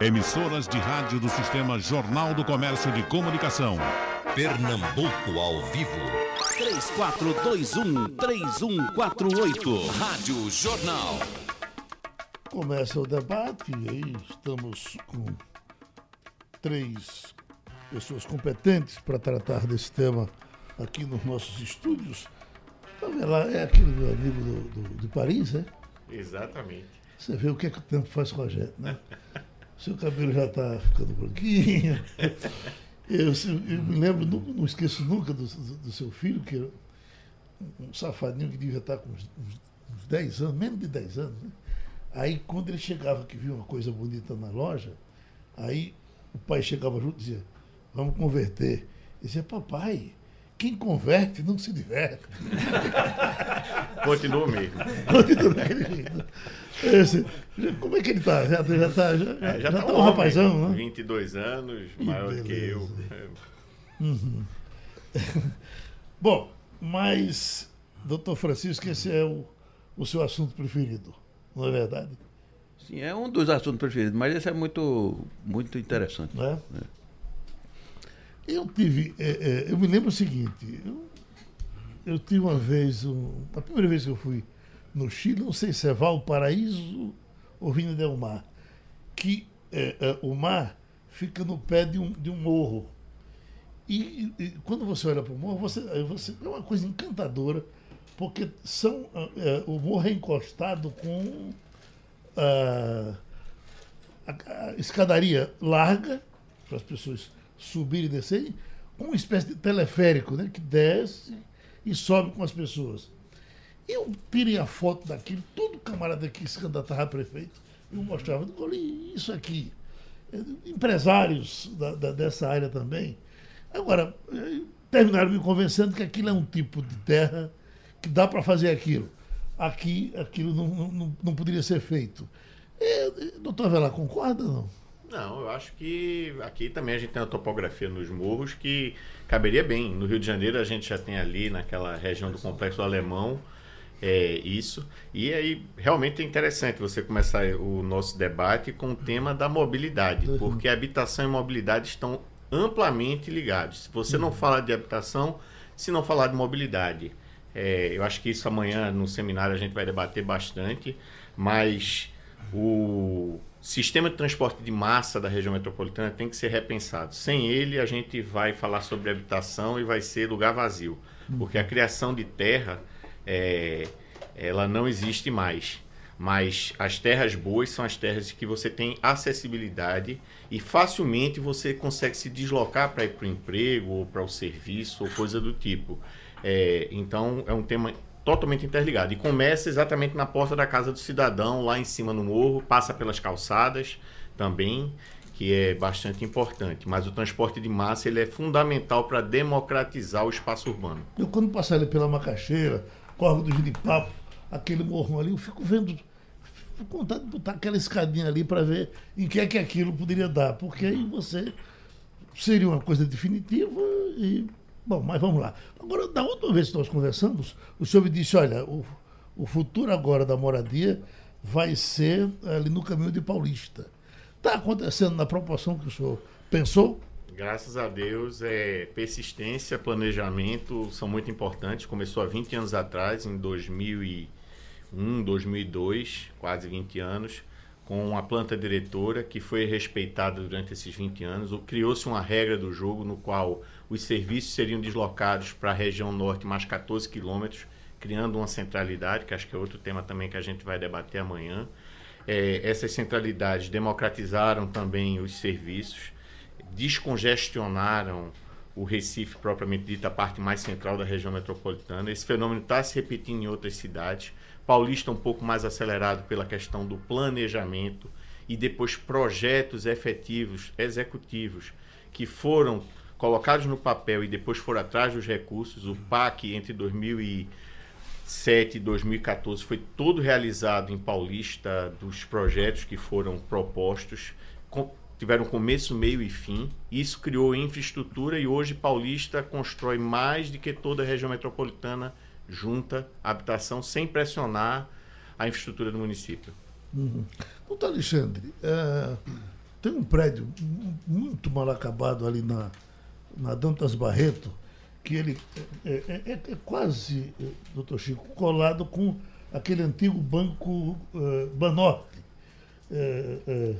Emissoras de rádio do Sistema Jornal do Comércio de Comunicação. Pernambuco ao vivo. 3421-3148. Rádio Jornal. Começa o debate e aí estamos com três pessoas competentes para tratar desse tema aqui nos nossos estúdios. É aquele meu amigo do, do, de Paris, né? Exatamente. Você vê o que, é que o tempo faz com a gente, né? Seu cabelo já está ficando branquinho. Eu, eu, me lembro, não, não esqueço nunca do, do, do, seu filho, que era um safadinho que devia estar com uns, uns 10 anos, menos de 10 anos. Né? Aí, quando ele chegava, que via uma coisa bonita na loja, aí o pai chegava junto e dizia, vamos converter. Ele dizia, papai, quem converte não se diverte. Continua mesmo. Continua daquele jeito. Esse, como é que ele está? Já está já tá, já, é, já, já tá, tá um homem, rapazão, né? 22 anos, que maior beleza. que eu. Uhum. Bom, mas, doutor Francisco, esse é o, o seu assunto preferido, não é verdade? Sim, é um dos assuntos preferidos, mas esse é muito, muito interessante. É? É. Eu tive. É, é, eu me lembro o seguinte, eu, eu tive uma vez, um, a primeira vez que eu fui no Chile, não sei se é Valparaíso ou Vinha del Mar, que é, é, o mar fica no pé de um, de um morro. E, e quando você olha para o morro, você, você, é uma coisa encantadora, porque são, é, o morro é encostado com a, a, a escadaria larga, para as pessoas subirem e descerem, com uma espécie de teleférico, né, que desce e sobe com as pessoas. Eu tirei a foto daquilo, todo camarada que se candidatava a prefeito, eu mostrava, olha isso aqui. Empresários da, da, dessa área também. Agora, eh, terminaram me convencendo que aquilo é um tipo de terra que dá para fazer aquilo. Aqui, aquilo não, não, não poderia ser feito. É, doutor Velar, concorda ou não? Não, eu acho que aqui também a gente tem uma topografia nos morros que caberia bem. No Rio de Janeiro a gente já tem ali naquela região do Complexo Alemão é, isso. E aí, realmente é interessante você começar o nosso debate com o tema da mobilidade, uhum. porque habitação e mobilidade estão amplamente ligados. Se você uhum. não falar de habitação, se não falar de mobilidade. É, eu acho que isso amanhã no seminário a gente vai debater bastante, mas o sistema de transporte de massa da região metropolitana tem que ser repensado. Sem ele, a gente vai falar sobre habitação e vai ser lugar vazio, porque a criação de terra é, ela não existe mais. Mas as terras boas são as terras que você tem acessibilidade e facilmente você consegue se deslocar para ir para o emprego ou para o serviço ou coisa do tipo. É, então é um tema totalmente interligado. E começa exatamente na porta da casa do cidadão, lá em cima no morro, passa pelas calçadas também, que é bastante importante. Mas o transporte de massa ele é fundamental para democratizar o espaço urbano. Eu quando passar ali pela Macaxeira, Corvo do Giripapo, aquele morrão ali, eu fico vendo, fico com vontade de botar aquela escadinha ali para ver em que é que aquilo poderia dar, porque aí você seria uma coisa definitiva e. Bom, mas vamos lá. Agora, da última vez que nós conversamos, o senhor me disse, olha, o, o futuro agora da moradia vai ser ali no caminho de Paulista. Está acontecendo na proporção que o senhor pensou? Graças a Deus, é, persistência, planejamento são muito importantes. Começou há 20 anos atrás, em 2001, 2002, quase 20 anos, com a planta diretora que foi respeitada durante esses 20 anos. Criou-se uma regra do jogo no qual os serviços seriam deslocados para a região norte mais 14 quilômetros, criando uma centralidade, que acho que é outro tema também que a gente vai debater amanhã. É, essas centralidades democratizaram também os serviços descongestionaram o Recife, propriamente dito, a parte mais central da região metropolitana. Esse fenômeno está se repetindo em outras cidades. Paulista um pouco mais acelerado pela questão do planejamento e depois projetos efetivos, executivos, que foram colocados no papel e depois foram atrás dos recursos. O PAC entre 2007 e 2014 foi todo realizado em Paulista dos projetos que foram propostos tiveram começo, meio e fim. Isso criou infraestrutura e hoje Paulista constrói mais do que toda a região metropolitana junta habitação sem pressionar a infraestrutura do município. Uhum. Doutor Alexandre, é, tem um prédio mu- muito mal acabado ali na, na Dantas Barreto, que ele é, é- é- é quase, eh, doutor Chico, colado com aquele antigo banco eh, Banorte. É, é,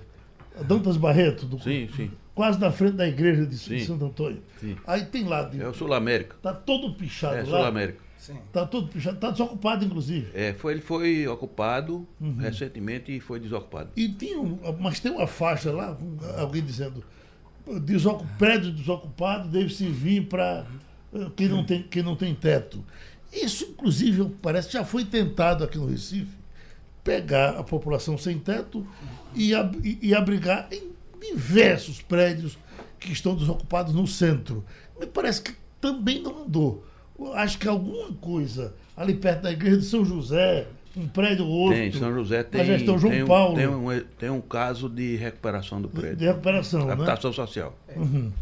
Dantas Barreto, do- Sim, sim. quase na frente da igreja de Sim. Santo Antônio. Sim. Aí tem lá, de- É o Sul América. tá todo pichado É lá. Sul América. Sim. Tá todo pichado, tá desocupado, inclusive. É, foi, ele foi ocupado Uhum. recentemente e foi desocupado. E tinha um, mas tem uma faixa lá, alguém dizendo, desocu, prédio desocupado deve servir para quem, não tem, quem não tem teto. Isso, inclusive, parece já foi tentado aqui no Recife, pegar a população sem teto e, ab- e- abrigar em diversos prédios que estão desocupados no centro. Me parece que também não andou. Acho que alguma coisa ali perto da igreja de São José, um prédio ou outro. Tem, São José tem, João tem, um, Paulo. tem, um, tem um caso de recuperação do de prédio. recuperação, né? Habitação social.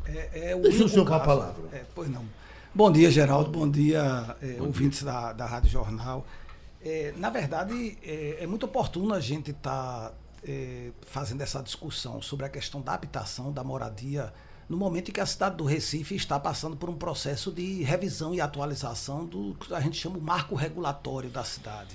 É, é o Deixa o senhor com a palavra. É, pois não. Bom dia, Geraldo. Bom dia, é, ouvintes Da, da Rádio Jornal. É, na verdade, é, é muito oportuno a gente estar fazendo essa discussão sobre a questão da habitação, da moradia, no momento em que a cidade do Recife está passando por um processo de revisão e atualização do que a gente chama o marco regulatório da cidade.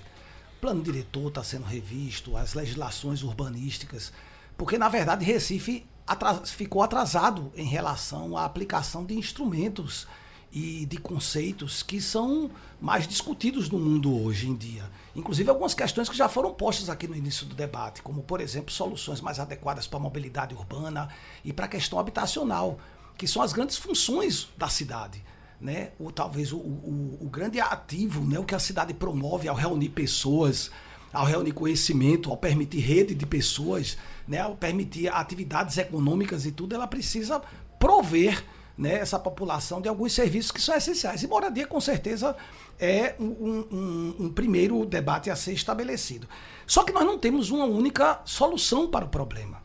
Plano diretor está sendo revisto, as legislações urbanísticas, porque na verdade Recife atras- ficou atrasado em relação à aplicação de instrumentos e de conceitos que são mais discutidos no mundo hoje em dia. Inclusive algumas questões que já foram postas aqui no início do debate, como por exemplo soluções mais adequadas para a mobilidade urbana e para a questão habitacional, que são as grandes funções da cidade né? O, talvez o, o, o grande ativo, né? o que a cidade promove ao reunir pessoas, ao reunir conhecimento, ao permitir rede de pessoas, né? ao permitir atividades econômicas e tudo, ela precisa prover né, essa população de alguns serviços que são essenciais. E moradia, com certeza, é um, um- um primeiro debate a ser estabelecido. Só que nós não temos uma única solução para o problema.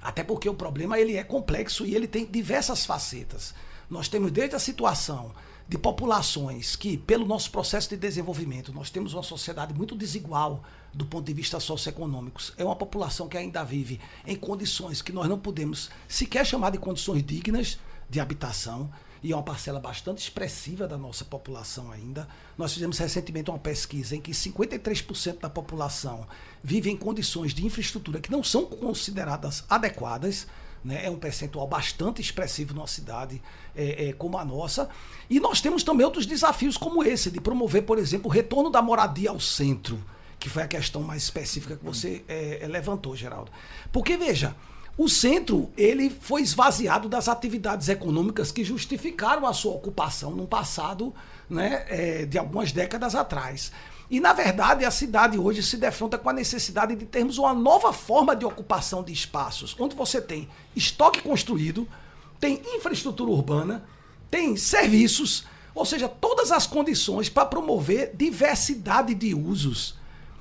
Até porque o problema ele é complexo e ele tem diversas facetas. Nós temos desde a situação de populações que, pelo nosso processo de desenvolvimento, nós temos uma sociedade muito desigual do ponto de vista socioeconômico. É uma população que ainda vive em condições que nós não podemos sequer chamar de condições dignas de habitação e é uma parcela bastante expressiva da nossa população ainda. Nós fizemos recentemente uma pesquisa em que 53% da população vive em condições de infraestrutura que não são consideradas adequadas. Né? É um percentual bastante expressivo numa cidade é, é, como a nossa. E nós temos também outros desafios como esse, de promover, por exemplo, o retorno da moradia ao centro, que foi a questão mais específica que você é, é, levantou, Geraldo. Porque, veja, o centro ele foi esvaziado das atividades econômicas que justificaram a sua ocupação no passado né, é, de algumas décadas atrás. E, na verdade, a cidade hoje se defronta com a necessidade de termos uma nova forma de ocupação de espaços, onde você tem estoque construído, tem infraestrutura urbana, tem serviços, ou seja, todas as condições para promover diversidade de usos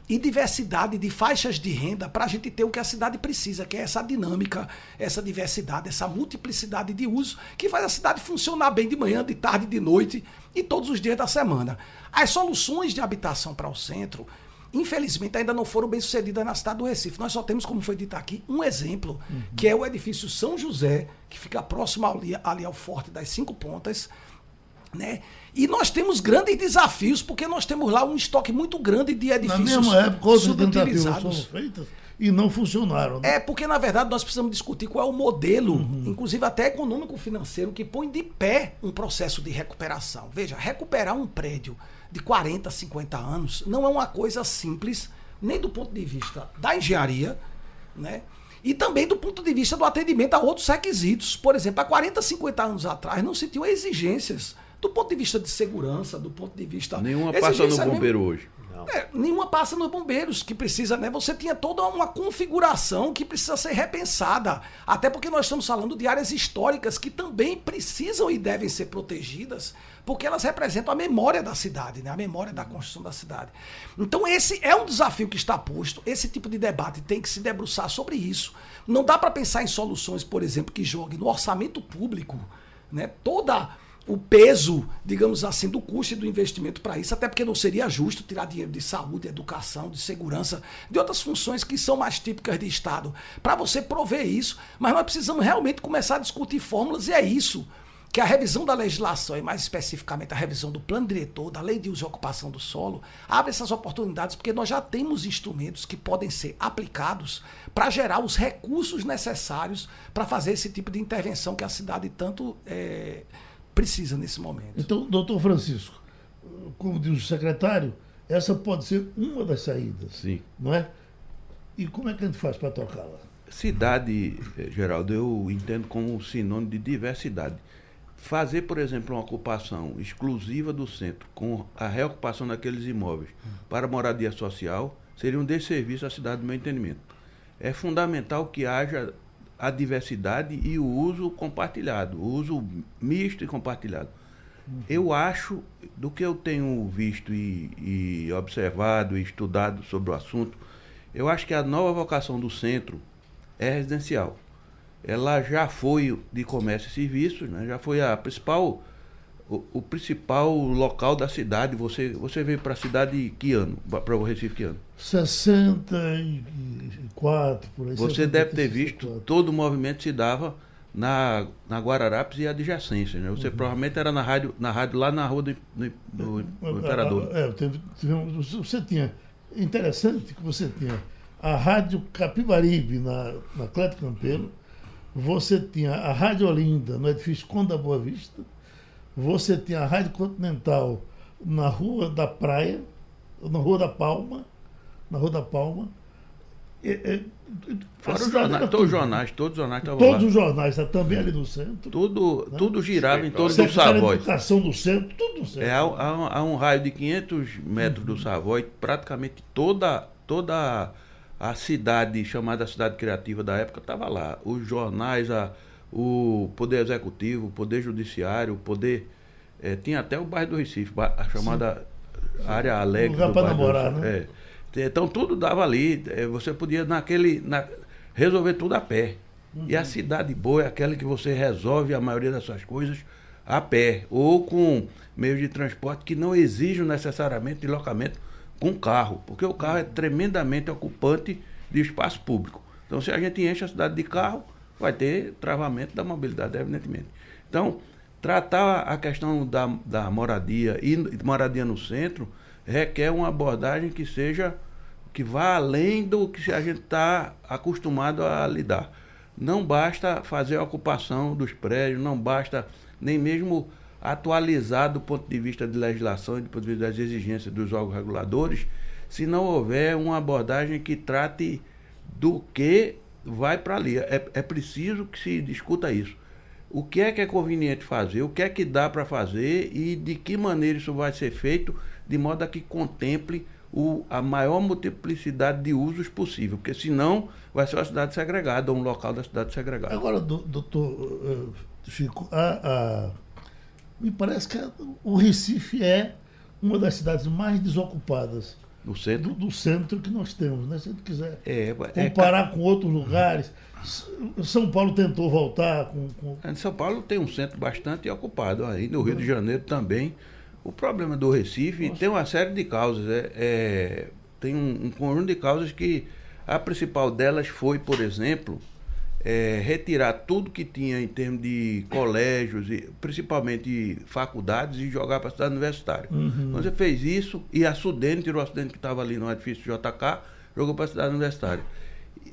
e diversidade de faixas de renda para a gente ter o que a cidade precisa, que é essa dinâmica, essa diversidade, essa multiplicidade de uso que faz a cidade funcionar bem de manhã, de tarde, de noite e todos os dias da semana. As soluções de habitação para o centro, infelizmente, ainda não foram bem sucedidas na cidade do Recife. Nós só temos, como foi dito aqui, um exemplo, que é o edifício São José, que fica próximo ali, ali ao Forte das Cinco Pontas, né? E nós temos grandes desafios, porque nós temos lá um estoque muito grande de Na edifícios mesma época, subutilizados. foram feitas e não funcionaram. né? É porque, na verdade, nós precisamos discutir qual é o modelo, inclusive até econômico-financeiro, que põe de pé um processo de recuperação. Veja, recuperar um prédio de 40, 50 anos não é uma coisa simples, nem do ponto de vista da engenharia, né? E também do ponto de vista do atendimento a outros requisitos. Por exemplo, há 40, 50 anos atrás não se tinham exigências do ponto de vista de segurança, do ponto de vista. Nenhuma passa no exigência mesmo- bombeiro hoje. É, nenhuma passa nos bombeiros, que precisa, né? Você tinha toda uma configuração que precisa ser repensada. Até porque nós estamos falando de áreas históricas que também precisam e devem ser protegidas, porque elas representam a memória da cidade, né? A memória da construção da cidade. Então, esse é um desafio que está posto. Esse tipo de debate tem que se debruçar sobre isso. Não dá para pensar em soluções, por exemplo, que joguem no orçamento público, né? Toda o peso, digamos assim, do custo e do investimento para isso, até porque não seria justo tirar dinheiro de saúde, de educação, de segurança, de outras funções que são mais típicas de Estado, para você prover isso. Mas nós precisamos realmente começar a discutir fórmulas, e é isso que a revisão da legislação, e mais especificamente a revisão do plano diretor, da lei de uso e ocupação do solo, abre essas oportunidades, porque nós já temos instrumentos que podem ser aplicados para gerar os recursos necessários para fazer esse tipo de intervenção que a cidade tanto é, precisa nesse momento. Então, doutor Francisco, como diz o secretário, essa pode ser uma das saídas. Sim. Não é? E como é que a gente faz para tocá-la? Cidade, eh, Geraldo, eu entendo como sinônimo de diversidade. Fazer, por exemplo, uma ocupação exclusiva do centro, com a reocupação daqueles imóveis para moradia social, seria um desserviço à cidade, do meu entendimento. É fundamental que haja a diversidade e o uso compartilhado, o uso misto e compartilhado. Eu acho, do que eu tenho visto e, e observado e estudado sobre o assunto, eu acho que a nova vocação do centro é residencial. Ela já foi de comércio e serviços, né? já foi a principal, o, o principal local da cidade. Você, você veio para a cidade que ano? Para o Recife que ano? 64, por aí. Você deve ter visto, todo o movimento se dava na, na Guararapes e adjacências. Né? Você uhum. provavelmente era na rádio, na rádio lá na rua do, do, do, do Imperador. É, teve, você tinha. Interessante que você tinha a Rádio Capibaribe na, na Cléto Campeiro, você tinha a Rádio Olinda no edifício Conda Boa Vista, você tinha a Rádio Continental na Rua da Praia, na Rua da Palma, na Rua da Palma. E, e, Fora os jornais, todos os jornais, todos os jornais estavam Todos lá. os jornais, tá, também ali no centro. Tudo, né? tudo girava em torno do Savoy. educação do centro, tudo no centro. É, há um raio de 500 metros uhum. do Savoy, praticamente toda, toda a cidade, chamada Cidade Criativa da época, estava lá. Os jornais, a, o Poder Executivo, o Poder Judiciário, o Poder. É, tinha até o bairro do Recife, a chamada Sim. área alegre. Um lugar para namorar, né? É. Então tudo dava ali. É, você podia naquele. Na, resolver tudo a pé. Uhum. E a cidade boa é aquela que você resolve a maioria das suas coisas a pé. Ou com meios de transporte que não exijam necessariamente deslocamento com carro, porque o carro é tremendamente ocupante de espaço público. Então, se a gente enche a cidade de carro, vai ter travamento da mobilidade, evidentemente. Então, tratar a questão da, da moradia e moradia no centro requer uma abordagem que seja que vá além do que a gente está acostumado a lidar. Não basta fazer a ocupação dos prédios, não basta nem mesmo atualizar do ponto de vista de legislação e do ponto de vista das exigências dos órgãos reguladores, se não houver uma abordagem que trate do que vai para ali. É, é preciso que se discuta isso. O que é que é conveniente fazer, o que é que dá para fazer e de que maneira isso vai ser feito, de modo a que contemple o, a maior multiplicidade de usos possível, porque senão vai ser uma cidade segregada, ou um local da cidade segregada. Agora, doutor eh, Chico, a, a me parece que o Recife é uma das cidades mais desocupadas no centro? Do, do centro que nós temos, né? Se a gente quiser é, é comparar é... com outros lugares. São Paulo tentou voltar com, com... É, São Paulo tem um centro bastante ocupado, aí no Rio de Janeiro também. O problema do Recife Nossa. tem uma série de causas. É, é tem um, um conjunto de causas que a principal delas foi, por exemplo, é, retirar tudo que tinha em termos de colégios, e, principalmente faculdades, e jogar para a cidade universitária. Uhum. Então você fez isso e a Sudene tirou a Sudene que estava ali no edifício JK, jogou para a cidade universitária.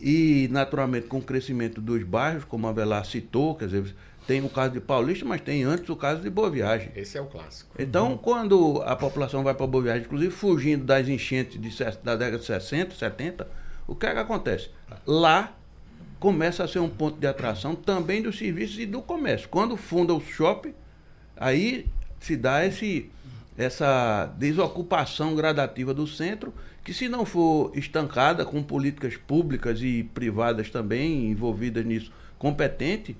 E, naturalmente, com o crescimento dos bairros, como a Velar citou, quer dizer, tem o caso de Paulista, mas tem antes o caso de Boa Viagem. Esse é o clássico. Então, uhum. quando a população vai para Boa Viagem, inclusive fugindo das enchentes de, da década de 60, 70, o que é que acontece? Lá começa a ser um ponto de atração também dos serviços e do comércio. Quando funda o shopping, aí se dá esse, essa desocupação gradativa do centro, que se não for estancada com políticas públicas e privadas também envolvidas nisso, competente,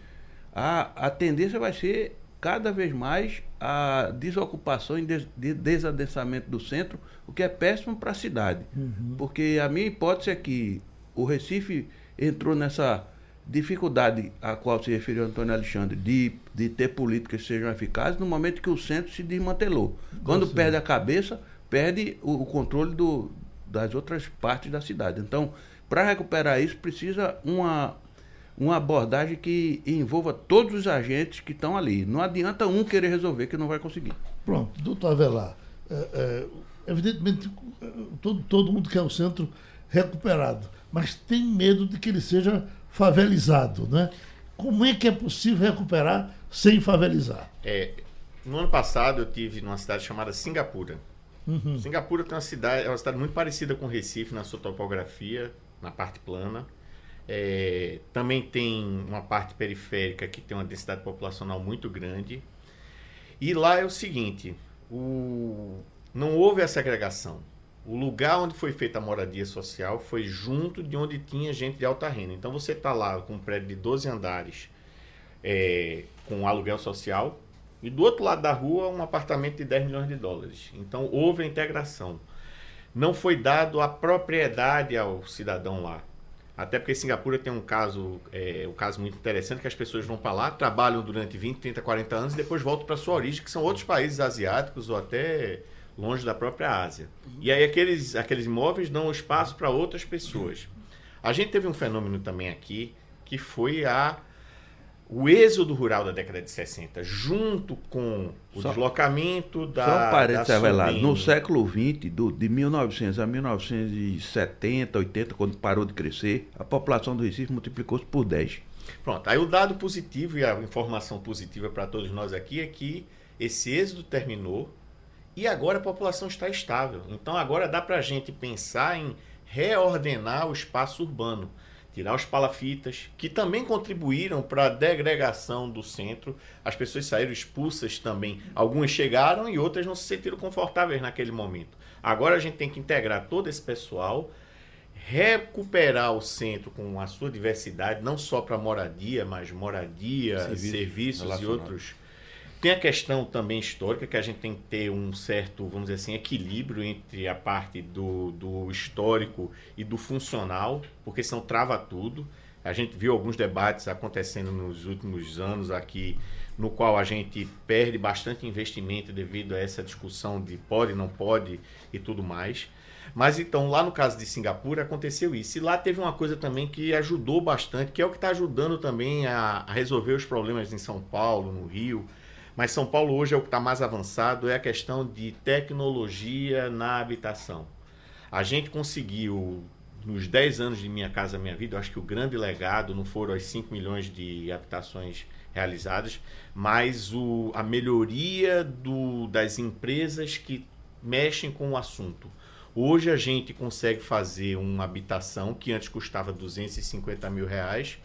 a, a tendência vai ser cada vez mais a desocupação e des, de desadensamento do centro, o que é péssimo para a cidade. Uhum. Porque a minha hipótese é que o Recife entrou nessa, dificuldade a qual se referiu Antônio Alexandre de, de ter políticas que sejam eficazes no momento que o centro se desmantelou. Quando Sim. perde a cabeça, perde o, o controle do, das outras partes da cidade. Então, para recuperar isso, precisa uma, uma abordagem que envolva todos os agentes que estão ali. Não adianta um querer resolver que não vai conseguir. Pronto, doutor Avelar, é, é, evidentemente todo, todo mundo quer o centro recuperado, mas tem medo de que ele seja favelizado, né? Como é que é possível recuperar sem favelizar? É, no ano passado eu tive numa cidade chamada Singapura. Singapura tem uma cidade, é uma cidade muito parecida com Recife na sua topografia, na parte plana. É, também tem uma parte periférica que tem uma densidade populacional muito grande. E lá é o seguinte: o- não houve a segregação. O lugar onde foi feita a moradia social foi junto de onde tinha gente de alta renda. Então você está lá com um prédio de 12 andares é, com aluguel social e do outro lado da rua um apartamento de 10 milhões de dólares. Então houve a integração. Não foi dado a propriedade ao cidadão lá. Até porque Singapura tem um caso, é, um caso muito interessante que as pessoas vão para lá, trabalham durante 20, 30, 40 anos e depois voltam para sua origem, que são outros países asiáticos ou até longe da própria Ásia. E aí aqueles, aqueles imóveis dão espaço para outras pessoas. A gente teve um fenômeno também aqui que foi a o êxodo rural da década de 60, junto com o Só- deslocamento da. Só um parênteses, Avelar, Sudene. no século XX, do, de 1900 a 1970, 80, quando parou de crescer, a população do Recife multiplicou-se por 10. Pronto, aí o dado positivo e a informação positiva para todos nós aqui é que esse êxodo terminou e agora a população está estável. Então agora dá para a gente pensar em reordenar o espaço urbano, tirar os palafitas, que também contribuíram para a degregação do centro. As pessoas saíram expulsas também. Algumas chegaram e outras não se sentiram confortáveis naquele momento. Agora a gente tem que integrar todo esse pessoal, recuperar o centro com a sua diversidade, não só para moradia, mas moradia, Serviço serviços e outros. Tem a questão também histórica, que a gente tem que ter um certo, vamos dizer assim, equilíbrio entre a parte do, do histórico e do funcional, porque senão trava tudo. A gente viu alguns debates acontecendo nos últimos anos aqui, no qual a gente perde bastante investimento devido a essa discussão de pode, não pode e tudo mais. Mas então, lá no caso de Singapura, aconteceu isso. E lá teve uma coisa também que ajudou bastante, que é o que está ajudando também a, a resolver os problemas em São Paulo, no Rio. Mas São Paulo hoje é o que está mais avançado, é a questão de tecnologia na habitação. A gente conseguiu, nos 10 anos de Minha Casa Minha Vida, eu acho que o grande legado não foram as 5 milhões de habitações realizadas, mas o, a melhoria do, das empresas que mexem com o assunto. Hoje a gente consegue fazer uma habitação que antes custava 250 mil reais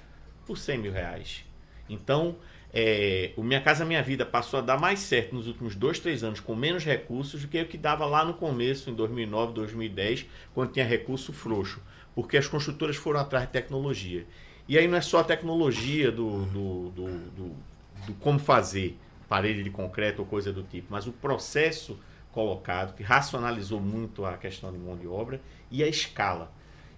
por 100 mil reais. Então, é, o Minha Casa Minha Vida passou a dar mais certo nos últimos dois, três anos com menos recursos do que o que dava lá no começo, em 2009, 2010, quando tinha recurso frouxo. Porque as construtoras foram atrás de tecnologia. E aí não é só a tecnologia do, do, do, do, do como fazer parede de concreto ou coisa do tipo, mas o processo colocado, que racionalizou muito a questão de mão de obra e a escala.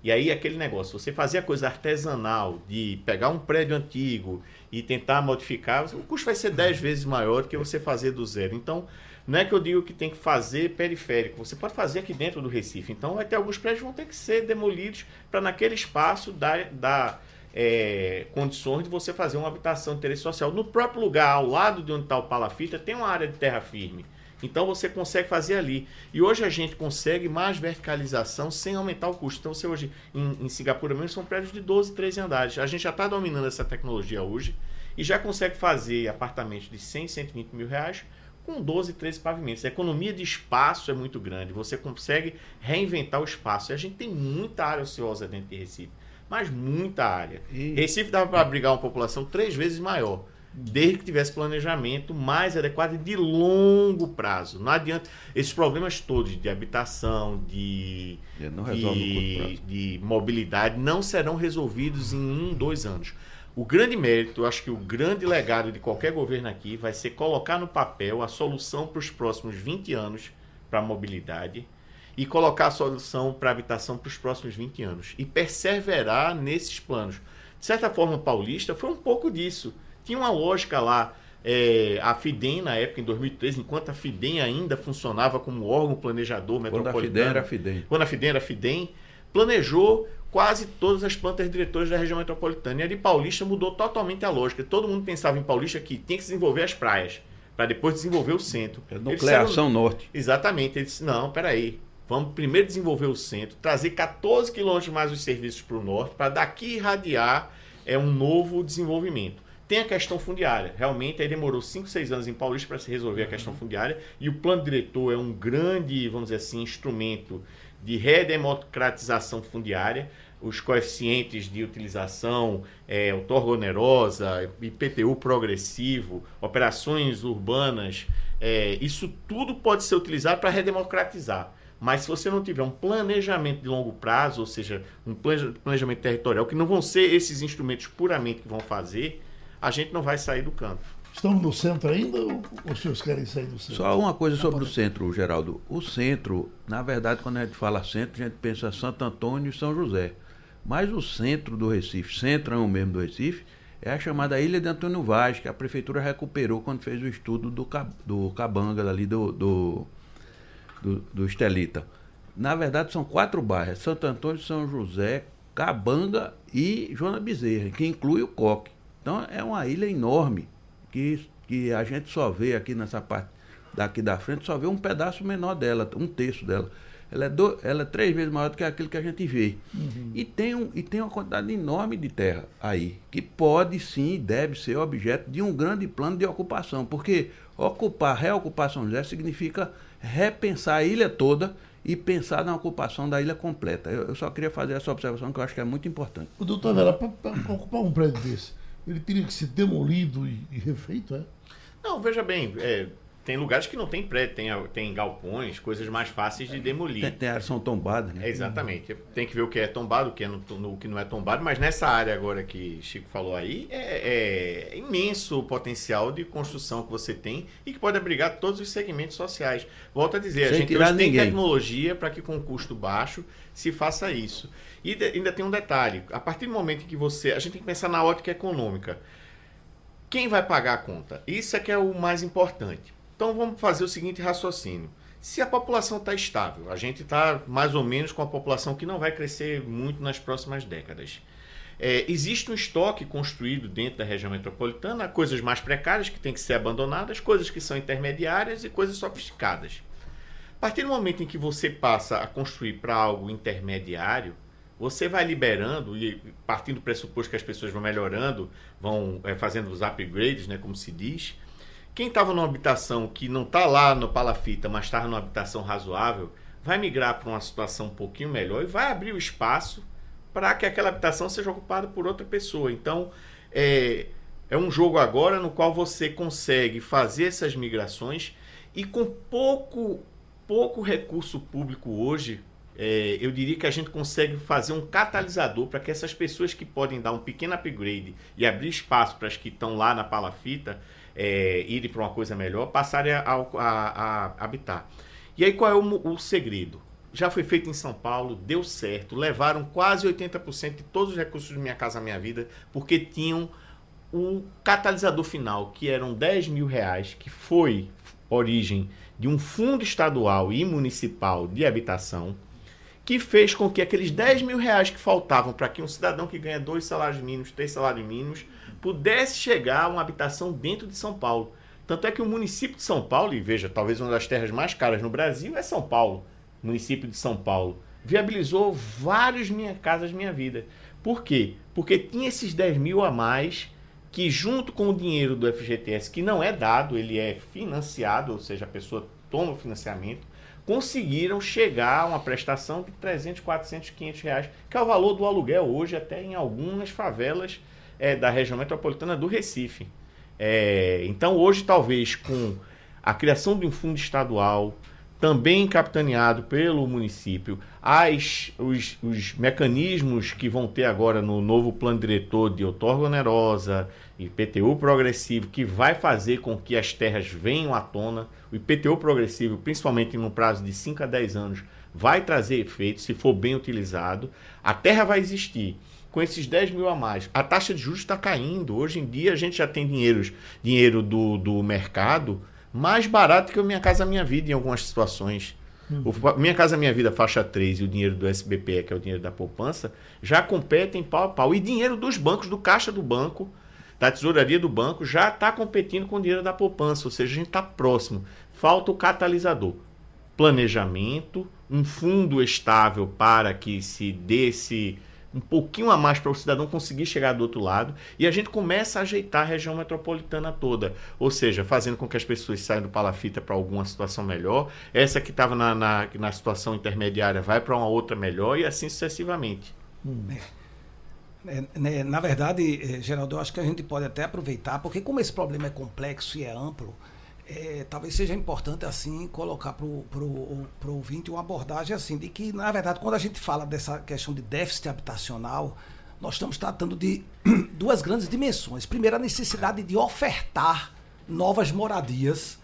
E aí aquele negócio, você fazer a coisa artesanal de pegar um prédio antigo e tentar modificar, o custo vai ser 10 vezes maior do que você fazer do zero. Então, não é que eu digo que tem que fazer periférico, você pode fazer aqui dentro do Recife. Então, vai ter alguns prédios que vão ter que ser demolidos para naquele espaço dar, dar é, condições de você fazer uma habitação de interesse social. No próprio lugar, ao lado de onde está o palafita, tem uma área de terra firme. Então você consegue fazer ali. E hoje a gente consegue mais verticalização sem aumentar o custo. Então você hoje, em, em Singapura mesmo, são prédios de 12, 13 andares. A gente já está dominando essa tecnologia hoje e já consegue fazer apartamentos de 100, 120 mil reais com 12, 13 pavimentos. A economia de espaço é muito grande. Você consegue reinventar o espaço. E a gente tem muita área ociosa dentro de Recife. Mas muita área. E- Recife dava para abrigar uma população três vezes maior desde que tivesse planejamento mais adequado e de longo prazo. Não adianta esses problemas todos de habitação, de, de, de mobilidade não serão resolvidos em um, dois anos. O grande mérito, eu acho que o grande legado de qualquer governo aqui vai ser colocar no papel a solução para os próximos 20 anos para a mobilidade e colocar a solução para a habitação para os próximos 20 anos e perseverar nesses planos. De certa forma, Paulista foi um pouco disso. Tinha uma lógica lá. É, a FIDEM, na época, em 2013, enquanto a FIDEM ainda funcionava como órgão planejador Quando a metropolitano. FIDEM era FIDEM. Quando a FIDEM era FIDEM, planejou quase todas as plantas diretoras da região metropolitana. E a de Paulista mudou totalmente a lógica. Todo mundo pensava em Paulista que tinha que desenvolver as praias, para depois desenvolver o centro. É Eles nucleação norte. Exatamente. Ele disse, não, peraí. Vamos primeiro desenvolver o centro, trazer 14 quilômetros mais os serviços para o norte, para daqui irradiar é, um novo desenvolvimento. Tem a questão fundiária. Realmente, aí demorou 5, 6 anos em Paulista para se resolver a questão fundiária. E o plano diretor é um grande, vamos dizer assim, instrumento de redemocratização fundiária. Os coeficientes de utilização, é, outorga onerosa, IPTU progressivo, operações urbanas, é, isso tudo pode ser utilizado para redemocratizar. Mas se você não tiver um planejamento de longo prazo, ou seja, um plane- planejamento territorial, que não vão ser esses instrumentos puramente que vão fazer, a gente não vai sair do campo. Estamos no centro ainda ou os senhores querem sair do centro? Só uma coisa sobre o centro, Geraldo. O centro, na verdade, quando a gente fala centro, a gente pensa Santo Antônio e São José. Mas o centro do Recife, centrão mesmo do Recife, é a chamada Ilha de Antônio Vaz, que a prefeitura recuperou quando fez o estudo do, do Cabanga, ali do, do, do, do Estelita. Na verdade, são quatro bairros: Santo Antônio, São José, Cabanga e Joana Bezerra, que inclui o Coque. Então, é uma ilha enorme que, que a gente só vê aqui nessa parte daqui da frente, só vê um pedaço menor dela, um terço dela. Ela é, do, ela é três vezes maior do que aquilo que a gente vê. E, tem um, e tem uma quantidade enorme de terra aí, que pode sim e deve ser objeto de um grande plano de ocupação. Porque ocupar, reocupação José significa repensar a ilha toda e pensar na ocupação da ilha completa. Eu, eu só queria fazer essa observação que eu acho que é muito importante. O doutor Vera, para ocupar um prédio desse, ele teria que ser demolido e, e refeito, é? Não, veja bem, é, tem lugares que não tem prédio, tem, tem galpões, coisas mais fáceis de demolir. Tem, tem áreas são tombadas, né? É, exatamente. Tem que ver o que é tombado, o que, é no, no- o que não é tombado, mas nessa área agora que Chico falou aí, é, é imenso o potencial de construção que você tem e que pode abrigar todos os segmentos sociais. Volto a dizer, a Sem gente tirar hoje tem tecnologia para que com custo baixo se faça isso. E de- ainda tem um detalhe, a partir do momento em que você... A gente tem que pensar na ótica econômica. Quem vai pagar a conta? Isso é que é o mais importante. Então vamos fazer o seguinte raciocínio. Se a população está estável, a gente está mais ou menos com a população que não vai crescer muito nas próximas décadas. É, existe um estoque construído dentro da região metropolitana, coisas mais precárias que têm que ser abandonadas, coisas que são intermediárias e coisas sofisticadas. A partir do momento em que você passa a construir para algo intermediário, você vai liberando e partindo do pressuposto que as pessoas vão melhorando, vão é, fazendo os upgrades, né, como se diz. Quem estava numa habitação que não está lá no palafita, mas estava numa habitação razoável, vai migrar para uma situação um pouquinho melhor e vai abrir o espaço para que aquela habitação seja ocupada por outra pessoa. Então, é, é um jogo agora no qual você consegue fazer essas migrações e com pouco, pouco recurso público hoje, é, eu diria que a gente consegue fazer um catalisador para que essas pessoas que podem dar um pequeno upgrade e abrir espaço para as que estão lá na palafita é, irem para uma coisa melhor, passarem a, a- a habitar. E aí qual é o, o segredo? Já foi feito em São Paulo, deu certo, levaram quase 80% de todos os recursos de Minha Casa Minha Vida, porque tinham o catalisador final, que eram 10 mil reais, que foi origem de um fundo estadual e municipal de habitação, que fez com que aqueles 10 mil reais que faltavam para que um cidadão que ganha dois salários mínimos, três salários mínimos, pudesse chegar a uma habitação dentro de São Paulo. Tanto é que o município de São Paulo, e veja, talvez uma das terras mais caras no Brasil é São Paulo, município de São Paulo, viabilizou vários Minha Casas Minha Vida. Por quê? Porque tinha esses 10 mil a mais que junto com o dinheiro do FGTS, que não é dado, ele é financiado, ou seja, a pessoa toma o financiamento, conseguiram chegar a uma prestação de 300, 400, 500 reais, que é o valor do aluguel hoje até em algumas favelas é, da região metropolitana do Recife. É, então hoje talvez com a criação de um fundo estadual, também capitaneado pelo município, as, os, os mecanismos que vão ter agora no novo plano diretor de outorga onerosa, IPTU progressivo, que vai fazer com que as terras venham à tona. O IPTU progressivo, principalmente no prazo de 5 a 10 anos, vai trazer efeito se for bem utilizado. A terra vai existir. Com esses 10 mil a mais. A taxa de juros está caindo. Hoje em dia a gente já tem dinheiros, dinheiro do, do mercado mais barato que o Minha Casa Minha Vida em algumas situações. O Minha Casa Minha Vida faixa 3 e o dinheiro do SBPE, que é o dinheiro da poupança, já competem pau a pau. E dinheiro dos bancos, do caixa do banco, da tesouraria do banco, já está competindo com o dinheiro da poupança. Ou seja, a gente está próximo. Falta o catalisador. Planejamento, um fundo estável para que se desse um pouquinho a mais para o cidadão conseguir chegar do outro lado e a gente começa a ajeitar a região metropolitana toda, ou seja, fazendo com que as pessoas saiam do palafita para alguma situação melhor, essa que estava na, na, na, situação intermediária vai para uma outra melhor e assim sucessivamente. Hum. É, né, na verdade, eh, Geraldo, eu acho que a gente pode até aproveitar, porque como esse problema é complexo e é amplo, é, talvez seja importante assim colocar para o ouvinte uma abordagem assim de que na verdade quando a gente fala dessa questão de déficit habitacional nós estamos tratando de duas grandes dimensões. Primeiro a necessidade de ofertar novas moradias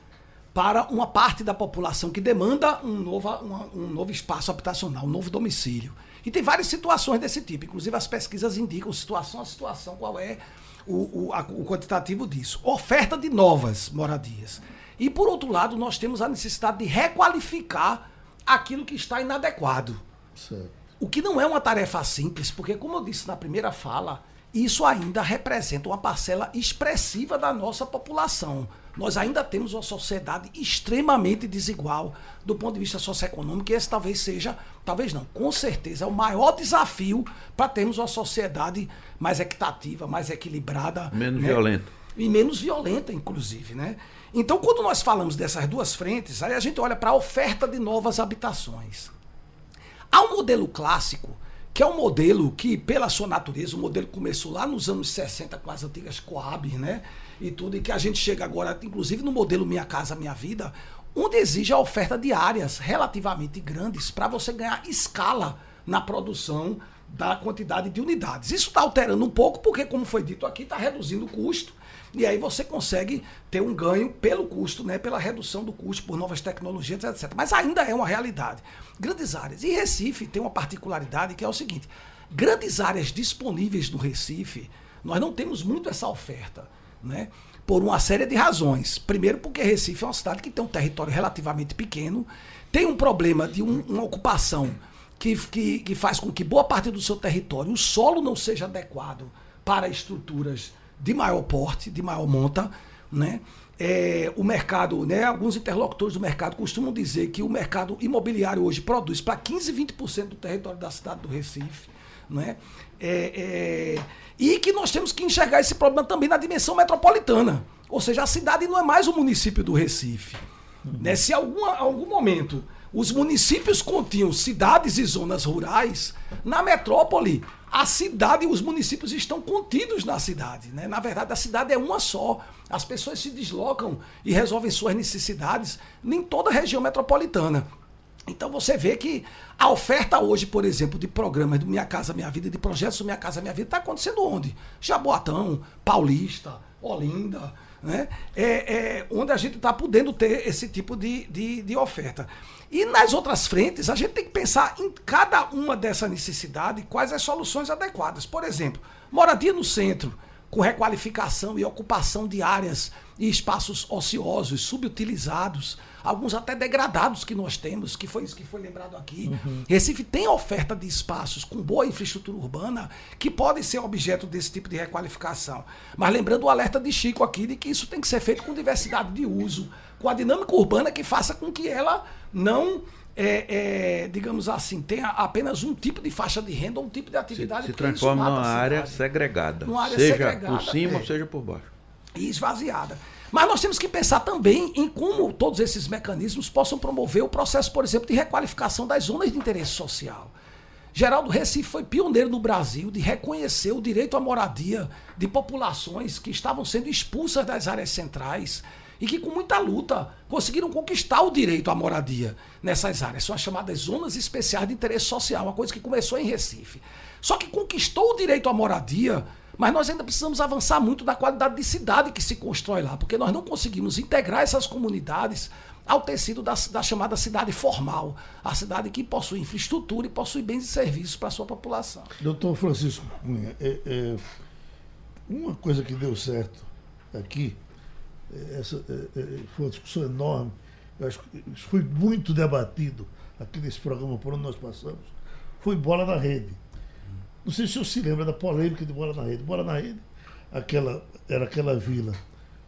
para uma parte da população que demanda um novo, um novo espaço habitacional um novo domicílio. E tem várias situações desse tipo. Inclusive as pesquisas indicam situação a situação qual é o, o, a, o quantitativo disso. Oferta de novas moradias e por outro lado, nós temos a necessidade de requalificar aquilo que está inadequado. Certo. O que não é uma tarefa simples, porque, como eu disse na primeira fala, isso ainda representa uma parcela expressiva da nossa população. Nós ainda temos uma sociedade extremamente desigual do ponto de vista socioeconômico, e esse talvez seja, talvez não, com certeza, é o maior desafio para termos uma sociedade mais equitativa, mais equilibrada. Menos né? violenta. E menos violenta, inclusive, né? Então, quando nós falamos dessas duas frentes, aí a gente olha para a oferta de novas habitações. Há um modelo clássico, que é um modelo que, pela sua natureza, o modelo começou lá nos anos 60 com as antigas Coab, né? E tudo, e que a gente chega agora, inclusive no modelo Minha Casa Minha Vida, onde exige a oferta de áreas relativamente grandes para você ganhar escala na produção da quantidade de unidades. Isso está alterando um pouco, porque, como foi dito aqui, está reduzindo o custo e aí você consegue ter um ganho pelo custo, né? pela redução do custo por novas tecnologias, etc. Mas ainda é uma realidade. Grandes áreas. E Recife tem uma particularidade que é o seguinte: grandes áreas disponíveis no Recife, nós não temos muito essa oferta. Né? Por uma série de razões. Primeiro, porque Recife é uma cidade que tem um território relativamente pequeno, tem um problema de um, uma ocupação que, que, que faz com que boa parte do seu território, o solo não seja adequado para estruturas de maior porte, de maior monta, né? É, o mercado, né, alguns interlocutores do mercado costumam dizer que o mercado imobiliário hoje produz para 15, 20% do território da cidade do Recife. Né? É, é, e que nós temos que enxergar esse problema também na dimensão metropolitana. Ou seja, a cidade não é mais o município do Recife. Uhum. Né? Se algum, algum momento os municípios continham cidades e zonas rurais, na metrópole a cidade e os municípios estão contidos na cidade. Né? Na verdade, a cidade é uma só. As pessoas se deslocam e resolvem suas necessidades em toda a região metropolitana. Então você vê que a oferta hoje, por exemplo, de programas do Minha Casa Minha Vida, de projetos do Minha Casa Minha Vida, está acontecendo onde? Jaboatão, Paulista, Olinda, né? É, é onde a gente está podendo ter esse tipo de, de, de oferta. E nas outras frentes, a gente tem que pensar em cada uma dessa necessidade quais as soluções adequadas. Por exemplo, moradia no centro, com requalificação e ocupação de áreas e espaços ociosos, subutilizados, alguns até degradados que nós temos, que foi isso que foi lembrado aqui. Uhum. Recife tem oferta de espaços com boa infraestrutura urbana que podem ser objeto desse tipo de requalificação. Mas lembrando o alerta de Chico aqui de que isso tem que ser feito com diversidade de uso, com a dinâmica urbana que faça com que ela não é, é, digamos assim, tenha apenas um tipo de faixa de renda ou um tipo de atividade. Se, se transforma numa área segregada. Numa área seja segregada, por cima é, ou seja por baixo. E esvaziada. Mas nós temos que pensar também em como todos esses mecanismos possam promover o processo, por exemplo, de requalificação das zonas de interesse social. Geraldo Recife foi pioneiro no Brasil de reconhecer o direito à moradia de populações que estavam sendo expulsas das áreas centrais e que com muita luta conseguiram conquistar o direito à moradia nessas áreas. São as chamadas zonas especiais de interesse social, uma coisa que começou em Recife. Só que conquistou o direito à moradia, mas nós ainda precisamos avançar muito na qualidade de cidade que se constrói lá, porque nós não conseguimos integrar essas comunidades ao tecido da, da chamada cidade formal, a cidade que possui infraestrutura e possui bens e serviços para a sua população. Doutor Francisco Cunha, é, é, uma coisa que deu certo aqui, é, essa, é, é, foi uma discussão enorme, eu acho que foi muito debatido aqui nesse programa por onde nós passamos, foi bola na rede. Não sei se o se lembra da polêmica de bola na rede. Bola na rede, aquela, era aquela vila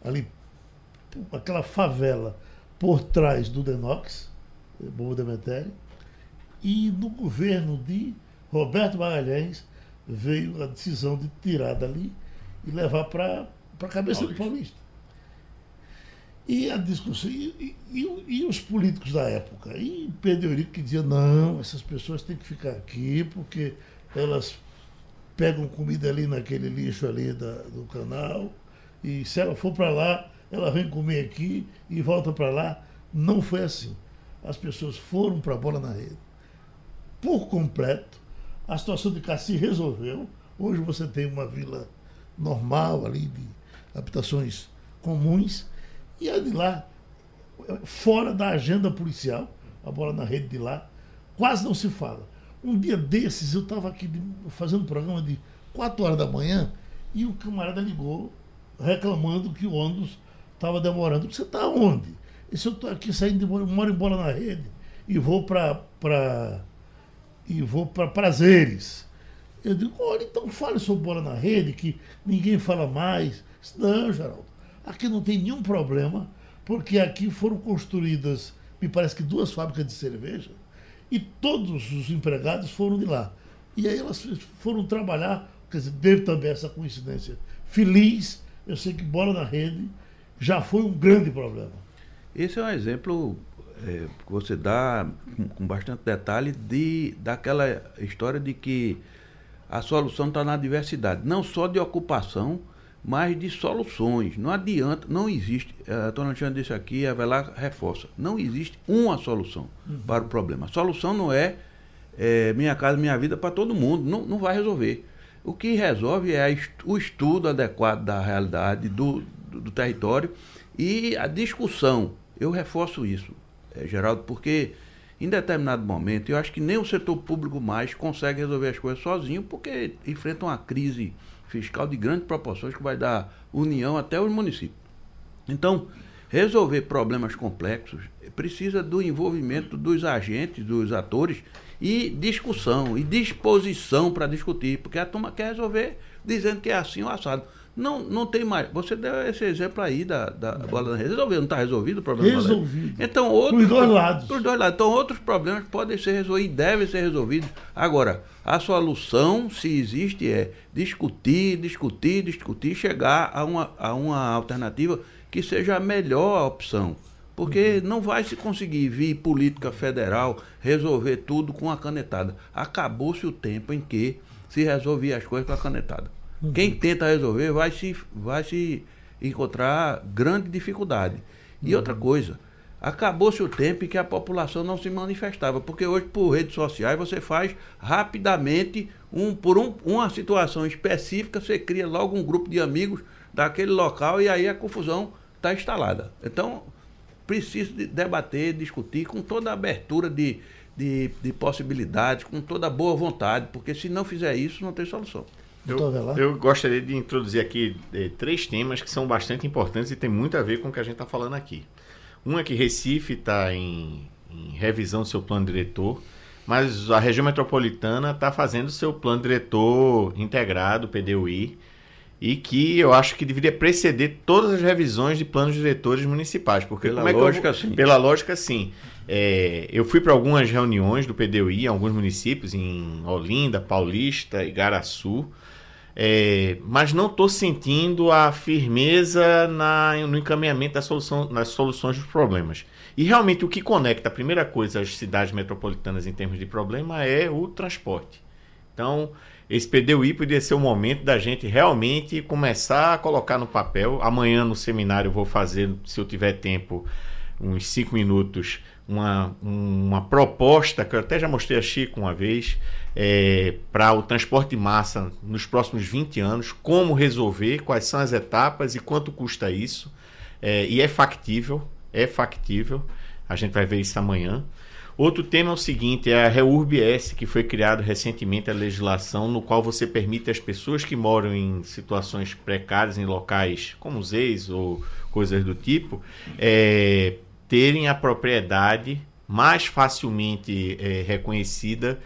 ali, aquela favela por trás do Denox, Bobo Demetério, e no governo de Roberto Magalhães veio a decisão de tirar dali e levar para a cabeça do Paulista. E a discussão, e, e, e, os políticos da época, e Pedro Eurico que dizia, não, essas pessoas têm que ficar aqui porque elas pegam comida ali naquele lixo ali da, do canal, e se ela for para lá, ela vem comer aqui e volta para lá. Não foi assim. As pessoas foram para a bola na rede. Por completo, a situação de cá se resolveu. Hoje você tem uma vila normal ali, de habitações comuns, e a de lá, fora da agenda policial, a bola na rede de lá, quase não se fala. Um dia desses, eu estava aqui fazendo um programa de 4 horas da manhã e o camarada ligou reclamando que o ônibus estava demorando. Você está onde? E se eu estou aqui saindo, de, moro em bola na rede e vou para e vou para prazeres. Eu digo, olha, então fale sobre bola na rede, que ninguém fala mais. Não, Geraldo, aqui não tem nenhum problema, porque aqui foram construídas, me parece que duas fábricas de cerveja, e todos os empregados foram de lá. E aí elas foram trabalhar, quer dizer, teve também essa coincidência feliz. Eu sei que bola na rede já foi um grande problema. Esse é um exemplo é, que você dá com, com bastante detalhe de, daquela história de que a solução está na diversidade, não só de ocupação, mas de soluções. Não adianta, não existe, a Dona Tiana disse aqui, a Velar reforça, não existe uma solução uhum. para o problema. A solução não é, é minha casa, minha vida para todo mundo, não, não vai resolver. O que resolve é o estudo adequado da realidade, do, do, do território e a discussão. Eu reforço isso, é, Geraldo, porque em determinado momento eu acho que nem o setor público mais consegue resolver as coisas sozinho, porque enfrenta uma crise fiscal de grandes proporções que vai dar união até os municípios. Então, resolver problemas complexos precisa do envolvimento dos agentes, dos atores e discussão e disposição para discutir, porque a turma quer resolver dizendo que é assim ou assado. Não, não tem mais. Você deu esse exemplo aí da, da. Resolveu, não está resolvido o problema? Resolvido. Então, outros, Por dois lados. Por dois lados. Então, outros problemas podem ser resolvidos e devem ser resolvidos. Agora, a solução, se existe, é discutir, discutir, discutir, chegar a uma, a uma alternativa que seja a melhor opção. Porque uhum. não vai se conseguir vir política federal resolver tudo com a canetada. Acabou-se o tempo em que se resolvia as coisas com a canetada. Uhum. Quem tenta resolver vai se, vai se encontrar grande dificuldade. E uhum. outra coisa, acabou-se o tempo em que a população não se manifestava, porque hoje por redes sociais você faz rapidamente um por um, uma situação específica, você cria logo um grupo de amigos daquele local e aí a confusão está instalada. Então, precisa de debater, discutir com toda a abertura de, de, de possibilidades, com toda a boa vontade, porque se não fizer isso, não tem solução. Eu, eu, gostaria de introduzir aqui eh, três temas que são bastante importantes e tem muito a ver com o que a gente está falando aqui. Um é que Recife está em, em, revisão do seu plano diretor, mas a região metropolitana está fazendo seu plano diretor integrado, PDUI, e que eu acho que deveria preceder todas as revisões de planos diretores municipais. Porque pela é lógica, sim. Pela lógica, sim. É, eu fui para algumas reuniões do PDUI em alguns municípios, em Olinda, Paulista, Igaraçu, é, mas não estou sentindo a firmeza na, no encaminhamento da solução, nas soluções dos problemas. E realmente o que conecta a primeira coisa as cidades metropolitanas em termos de problema é o transporte. Então, esse PDUI poderia ser o momento da gente realmente começar a colocar no papel. Amanhã no seminário eu vou fazer, se eu tiver tempo, uns cinco minutos, uma, uma proposta que eu até já mostrei a Chico uma vez é, para o transporte de massa nos próximos 20 anos, como resolver, quais são as etapas e quanto custa isso. É, e é factível, é factível. A gente vai ver isso amanhã. Outro tema é o seguinte, é a REURB-S, que foi criado recentemente a legislação no qual você permite às pessoas que moram em situações precárias em locais como ex ou coisas do tipo, é, terem a propriedade mais facilmente é, reconhecida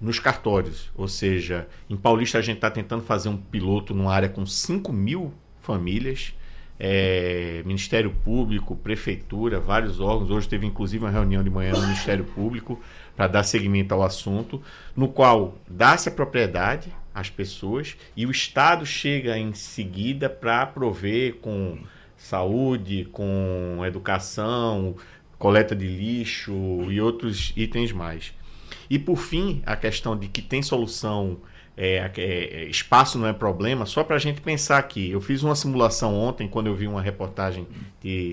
nos cartórios. Ou seja, em Paulista a gente está tentando fazer um piloto numa área com 5 mil famílias é, Ministério Público, Prefeitura, vários órgãos. Hoje teve inclusive uma reunião de manhã no Ministério Público para dar seguimento ao assunto, no qual dá-se a propriedade às pessoas e o Estado chega em seguida para prover com saúde, com educação, coleta de lixo e outros itens mais. E por fim, a questão de que tem solução é, é, é, espaço não é problema, só para a gente pensar aqui. Eu fiz uma simulação ontem, quando eu vi uma reportagem de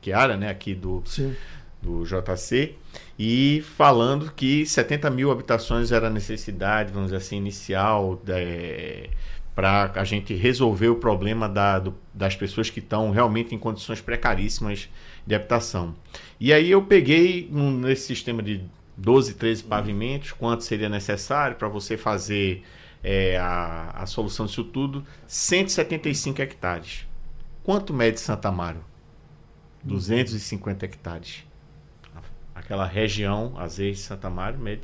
Kiara, né, aqui do, do JC, e falando que 70 mil habitações era a necessidade, vamos dizer assim, inicial é, para a gente resolver o problema da, do, das pessoas que estão realmente em condições precaríssimas de habitação. E aí eu peguei um, nesse sistema de 12, 13 pavimentos, quanto seria necessário para você fazer é, a, a solução disso tudo? 175 hectares. Quanto mede Santa Amaro? 250 hectares. Aquela região, Azeite Santa Amaro, mede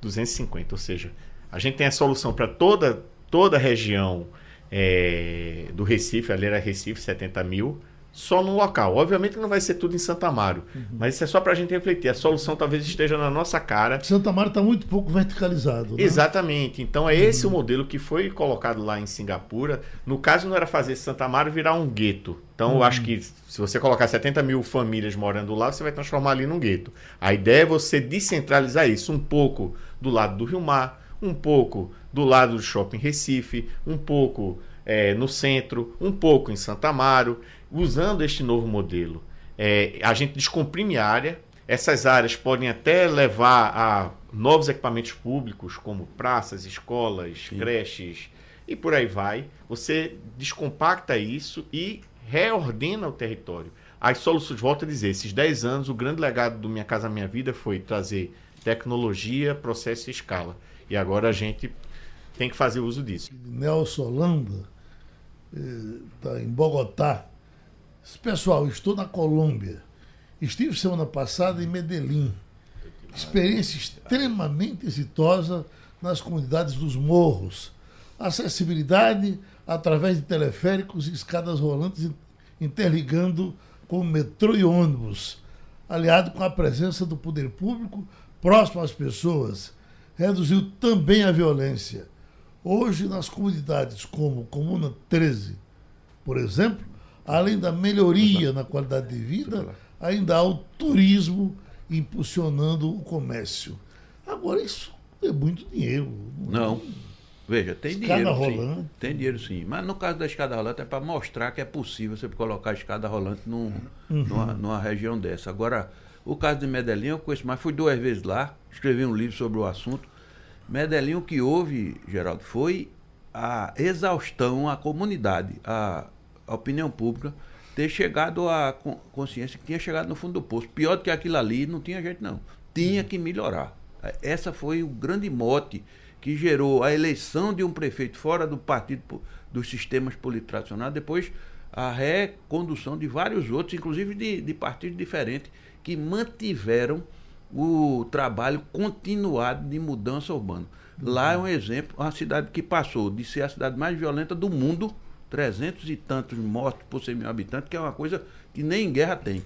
250. Ou seja, a gente tem a solução para toda, toda a região é, do Recife, ali era Recife, 70 mil só no local. Obviamente que não vai ser tudo em Santa Amaro, uhum. mas isso é só para a gente refletir. A solução talvez esteja na nossa cara. Santa Amaro está muito pouco verticalizado. Né? Exatamente. Então é esse uhum. o modelo que foi colocado lá em Singapura. No caso, não era fazer Santa Amaro virar um gueto. Então uhum. eu acho que se você colocar 70 mil famílias morando lá, você vai transformar ali num gueto. A ideia é você descentralizar isso um pouco do lado do Rio Mar, um pouco do lado do Shopping Recife, um pouco é, no centro, um pouco em Santa Amaro usando este novo modelo, é, a gente descomprime a área. Essas áreas podem até levar a novos equipamentos públicos, como praças, escolas, Sim. creches e por aí vai. Você descompacta isso e reordena o território. As soluções, volto a dizer, esses 10 anos, o grande legado do Minha Casa Minha Vida foi trazer tecnologia, processo e escala. E agora a gente tem que fazer uso disso. Nelson Holanda está em Bogotá, Pessoal, estou na Colômbia. Estive semana passada em Medellín. Experiência extremamente exitosa nas comunidades dos morros. Acessibilidade através de teleféricos e escadas rolantes interligando com metrô e ônibus, aliado com a presença do poder público próximo às pessoas, reduziu também a violência. Hoje, nas comunidades como Comuna 13, por exemplo, além da melhoria na qualidade de vida, ainda há o turismo impulsionando o comércio. Agora, isso é muito dinheiro. Não. Veja, tem escada dinheiro. Rolante. Sim. Tem dinheiro sim. Mas no caso da escada rolante é para mostrar que é possível você colocar a escada rolante num, uhum. numa, numa, região dessa. Agora, o caso de Medellín eu conheço mais, fui duas vezes lá, escrevi um livro sobre o assunto. Medellín, o que houve, Geraldo, foi a exaustão à comunidade, a a opinião pública ter chegado à consciência que tinha chegado no fundo do poço. Pior do que aquilo ali, não tinha jeito não. Tinha que melhorar. Essa foi o grande mote que gerou a eleição de um prefeito fora do partido dos sistemas políticos tradicionais, depois a recondução de vários outros, inclusive de, de partidos diferentes, que mantiveram o trabalho continuado de mudança urbana. Lá é um exemplo, uma cidade que passou de ser a cidade mais violenta do mundo 300 e tantos mortos por 100 mil habitantes, que é uma coisa que nem em guerra tem,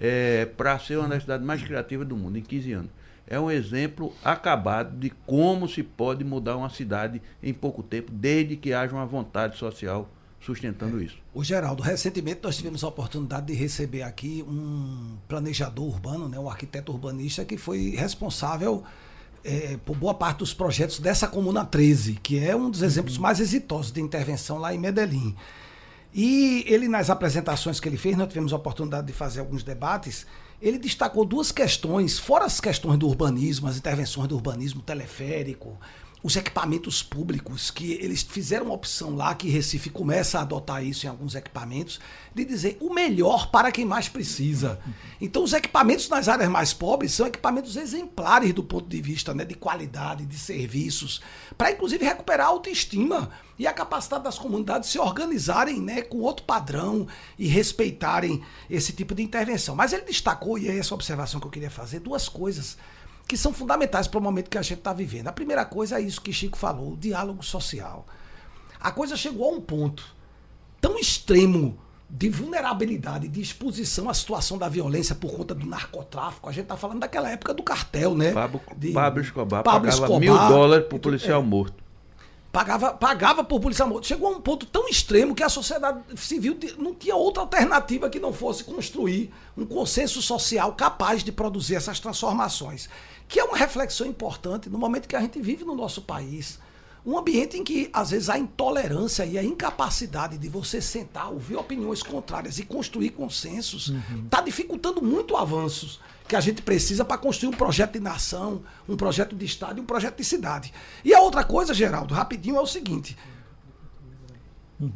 é, para ser uma das cidades mais criativas do mundo, em 15 anos. É um exemplo acabado de como se pode mudar uma cidade em pouco tempo, desde que haja uma vontade social sustentando isso. O Geraldo, recentemente nós tivemos a oportunidade de receber aqui um planejador urbano, né, um arquiteto urbanista que foi responsável é, por boa parte dos projetos dessa Comuna 13, que é um dos exemplos uhum. mais exitosos de intervenção lá em Medellín. E ele, nas apresentações que ele fez, nós tivemos a oportunidade de fazer alguns debates, ele destacou duas questões, fora as questões do urbanismo, as intervenções do urbanismo teleférico, os equipamentos públicos, que eles fizeram uma opção lá, que Recife começa a adotar isso em alguns equipamentos, de dizer o melhor para quem mais precisa. Então, os equipamentos nas áreas mais pobres são equipamentos exemplares do ponto de vista né, de qualidade, de serviços, para inclusive recuperar a autoestima e a capacidade das comunidades se organizarem né, com outro padrão e respeitarem esse tipo de intervenção. Mas ele destacou, e é essa observação que eu queria fazer, duas coisas que são fundamentais para o momento que a gente está vivendo. A primeira coisa é isso que Chico falou, o diálogo social. A coisa chegou a um ponto tão extremo de vulnerabilidade, de exposição à situação da violência por conta do narcotráfico. A gente está falando daquela época do cartel, né? Pablo, de, Pablo Escobar Pablo pagava Escobar, mil dólares por e tudo- policial é. morto. pagava, pagava por polícia morta. Chegou a um ponto tão extremo que a sociedade civil não tinha outra alternativa que não fosse construir um consenso social capaz de produzir essas transformações. Que é uma reflexão importante no momento que a gente vive no nosso país. Um ambiente em que, às vezes, a intolerância e a incapacidade de você sentar, ouvir opiniões contrárias e construir consensos está dificultando muito avanços que a gente precisa para construir um projeto de nação, um projeto de Estado e um projeto de cidade. E a outra coisa, Geraldo, rapidinho, é o seguinte.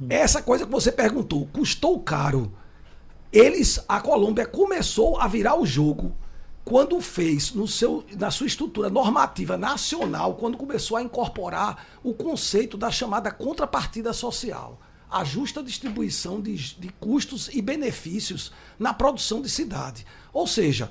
Essa coisa que você perguntou, custou caro. Eles, a Colômbia começou a virar o jogo quando fez no seu, na sua estrutura normativa nacional, quando começou a incorporar o conceito da chamada contrapartida social, a justa distribuição de, de custos e benefícios na produção de cidade. Ou seja,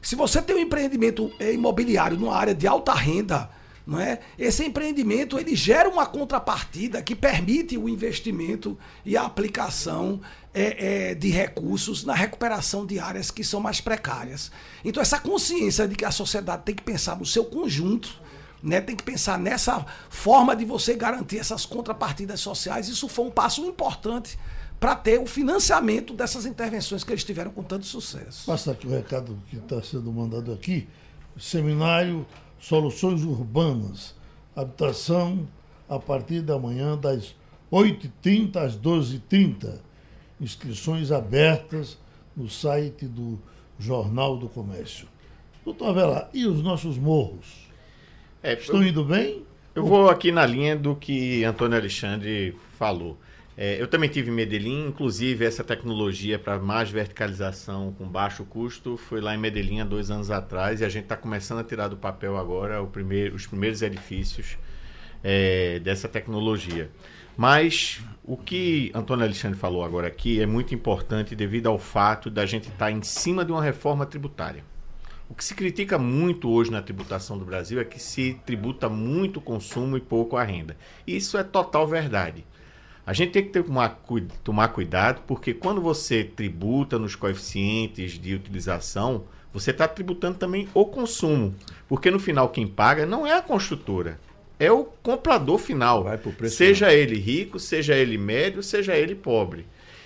se você tem um empreendimento eh, imobiliário numa área de alta renda, não é? Esse empreendimento ele gera uma contrapartida que permite o investimento e a aplicação é, é, de recursos na recuperação de áreas que são mais precárias. Então essa consciência de que a sociedade tem que pensar no seu conjunto, né, tem que pensar nessa forma de você garantir essas contrapartidas sociais. Isso foi um passo importante para ter o financiamento dessas intervenções que eles tiveram com tanto sucesso. Passa aqui o recado que está sendo mandado aqui. Seminário Soluções Urbanas. Habitação a partir da manhã das 8h30 às 12h30. Inscrições abertas no site do Jornal do Comércio. Doutor Avelar, e os nossos morros? É, Estão indo bem? Eu vou aqui na linha do que Antônio Alexandre falou. É, eu também tive em Medellín, inclusive essa tecnologia para mais verticalização com baixo custo foi lá em Medellín há dois anos atrás e a gente está começando a tirar do papel agora primeiro, os primeiros edifícios é, dessa tecnologia. Mas o que Antônio Alexandre falou agora aqui é muito importante devido ao fato da gente estar em cima de uma reforma tributária. O que se critica muito hoje na tributação do Brasil é que se tributa muito o consumo e pouco a renda. Isso é total verdade. A gente tem que cu- tomar cuidado, porque quando você tributa nos coeficientes de utilização, você está tributando também o consumo. Porque no final quem paga não é a construtora, é o comprador final. Seja ele rico, seja ele médio, seja ele pobre.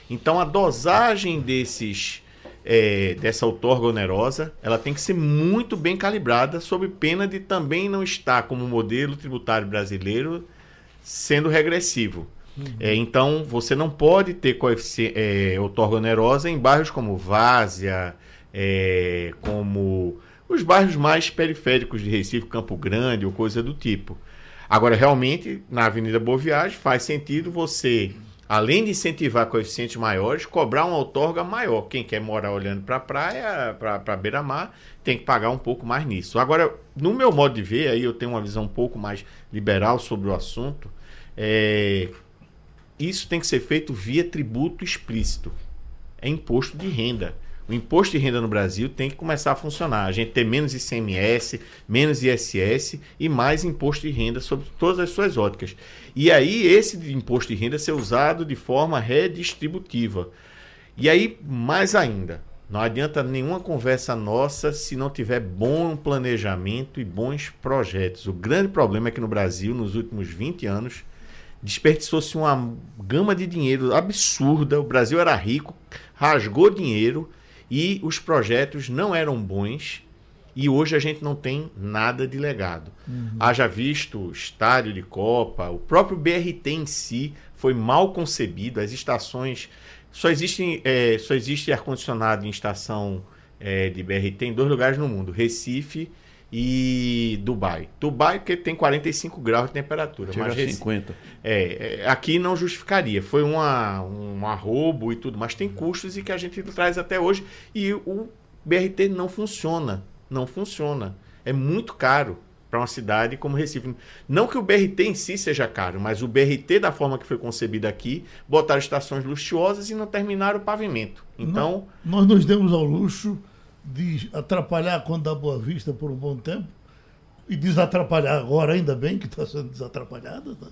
Então a dosagem desses é, dessa outorga onerosa, ela tem que ser muito bem calibrada, sob pena de também não estar como modelo tributário brasileiro sendo regressivo. É, então, você não pode ter é, outorga onerosa em bairros como Várzea, é, como os bairros mais periféricos de Recife, Campo Grande ou coisa do tipo. Agora, realmente, na Avenida Boa Viagem, faz sentido você, além de incentivar coeficientes maiores, cobrar uma outorga maior. Quem quer morar olhando para a praia, para a beira-mar, tem que pagar um pouco mais nisso. Agora, no meu modo de ver, aí eu tenho uma visão um pouco mais liberal sobre o assunto, é, isso tem que ser feito via tributo explícito. É imposto de renda. O imposto de renda no Brasil tem que começar a funcionar. A gente tem menos ICMS, menos ISS e mais imposto de renda sobre todas as suas óticas. E aí, esse imposto de renda ser usado de forma redistributiva. E aí, mais ainda, não adianta nenhuma conversa nossa se não tiver bom planejamento e bons projetos. O grande problema é que no Brasil, nos últimos 20 anos, desperdiçou-se uma gama de dinheiro absurda. O Brasil era rico, rasgou dinheiro e os projetos não eram bons. E hoje a gente não tem nada de legado. Haja visto estádio de Copa, o próprio BRT em si foi mal concebido, as estações. Só, existem, é, só existe ar-condicionado em estação é, de BRT em dois lugares no mundo: Recife e Dubai. Dubai porque tem 45 graus de temperatura. Chega mas a Recife- 50. é, é, aqui não justificaria. Foi uma, um arrobo e tudo, mas tem custos e que a gente traz até hoje. E o BRT não funciona. Não funciona. É muito caro para uma cidade como Recife. Não que o BRT em si seja caro, mas o BRT, da forma que foi concebido aqui, botaram estações luxuosas e não terminaram o pavimento. Então, Nós nos demos ao luxo de atrapalhar a Conta da Boa Vista por um bom tempo e desatrapalhar agora, ainda bem que está sendo desatrapalhada. né?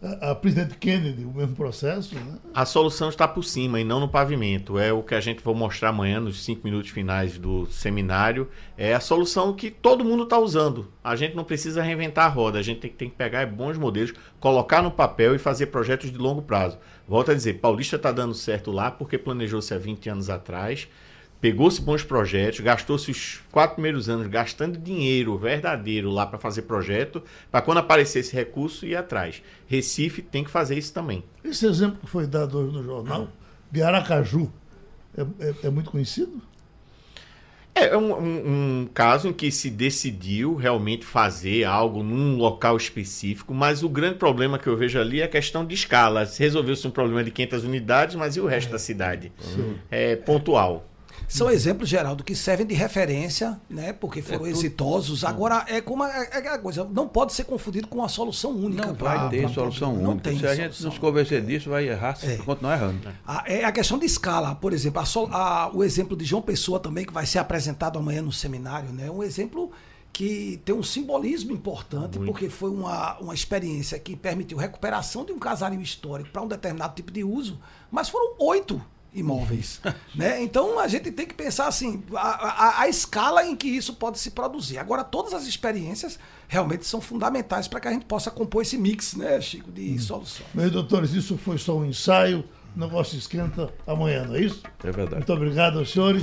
A, a presidente Kennedy, o mesmo processo. Né? A solução está por cima e não no pavimento. É o que a gente vai mostrar amanhã nos cinco minutos finais do seminário. É a solução que todo mundo está usando. A gente não precisa reinventar a roda. A gente tem, tem que pegar bons modelos, colocar no papel e fazer projetos de longo prazo. Volto a dizer, Paulista está dando certo lá porque planejou-se há 20 anos atrás. Pegou-se bons projetos, gastou-se os quatro primeiros anos gastando dinheiro verdadeiro lá para fazer projeto, para quando aparecer esse recurso ir atrás. Recife tem que fazer isso também. Esse exemplo que foi dado hoje no jornal, de Aracaju, é, é- é muito conhecido? É um, um- um caso em que se decidiu realmente fazer algo num local específico, mas o grande problema que eu vejo ali é a questão de escala. Se Resolveu-se um problema de 500 unidades, mas e o resto da cidade? É pontual. São exemplos, Geraldo, que servem de referência, né? Porque foram exitosos. Agora, é como a, é aquela coisa, não pode ser confundido com uma solução única. Não pra- vai ter pra- solução não única. Se a gente solução. não se convencer disso, vai errar, se continuar errando. A, é a questão de escala, por exemplo, a a- o exemplo de João Pessoa também, que vai ser apresentado amanhã no seminário, né? Um exemplo que tem um simbolismo importante, porque foi uma, uma experiência que permitiu recuperação de um casario histórico para um determinado tipo de uso, mas foram oito imóveis. né? Então a gente tem que pensar assim, a, a- a escala em que isso pode se produzir. Agora, todas as experiências realmente são fundamentais para que a gente possa compor esse mix, né, Chico, de soluções. Meus doutores, isso foi só um ensaio, o negócio esquenta amanhã, não é isso? É verdade. Muito obrigado aos senhores.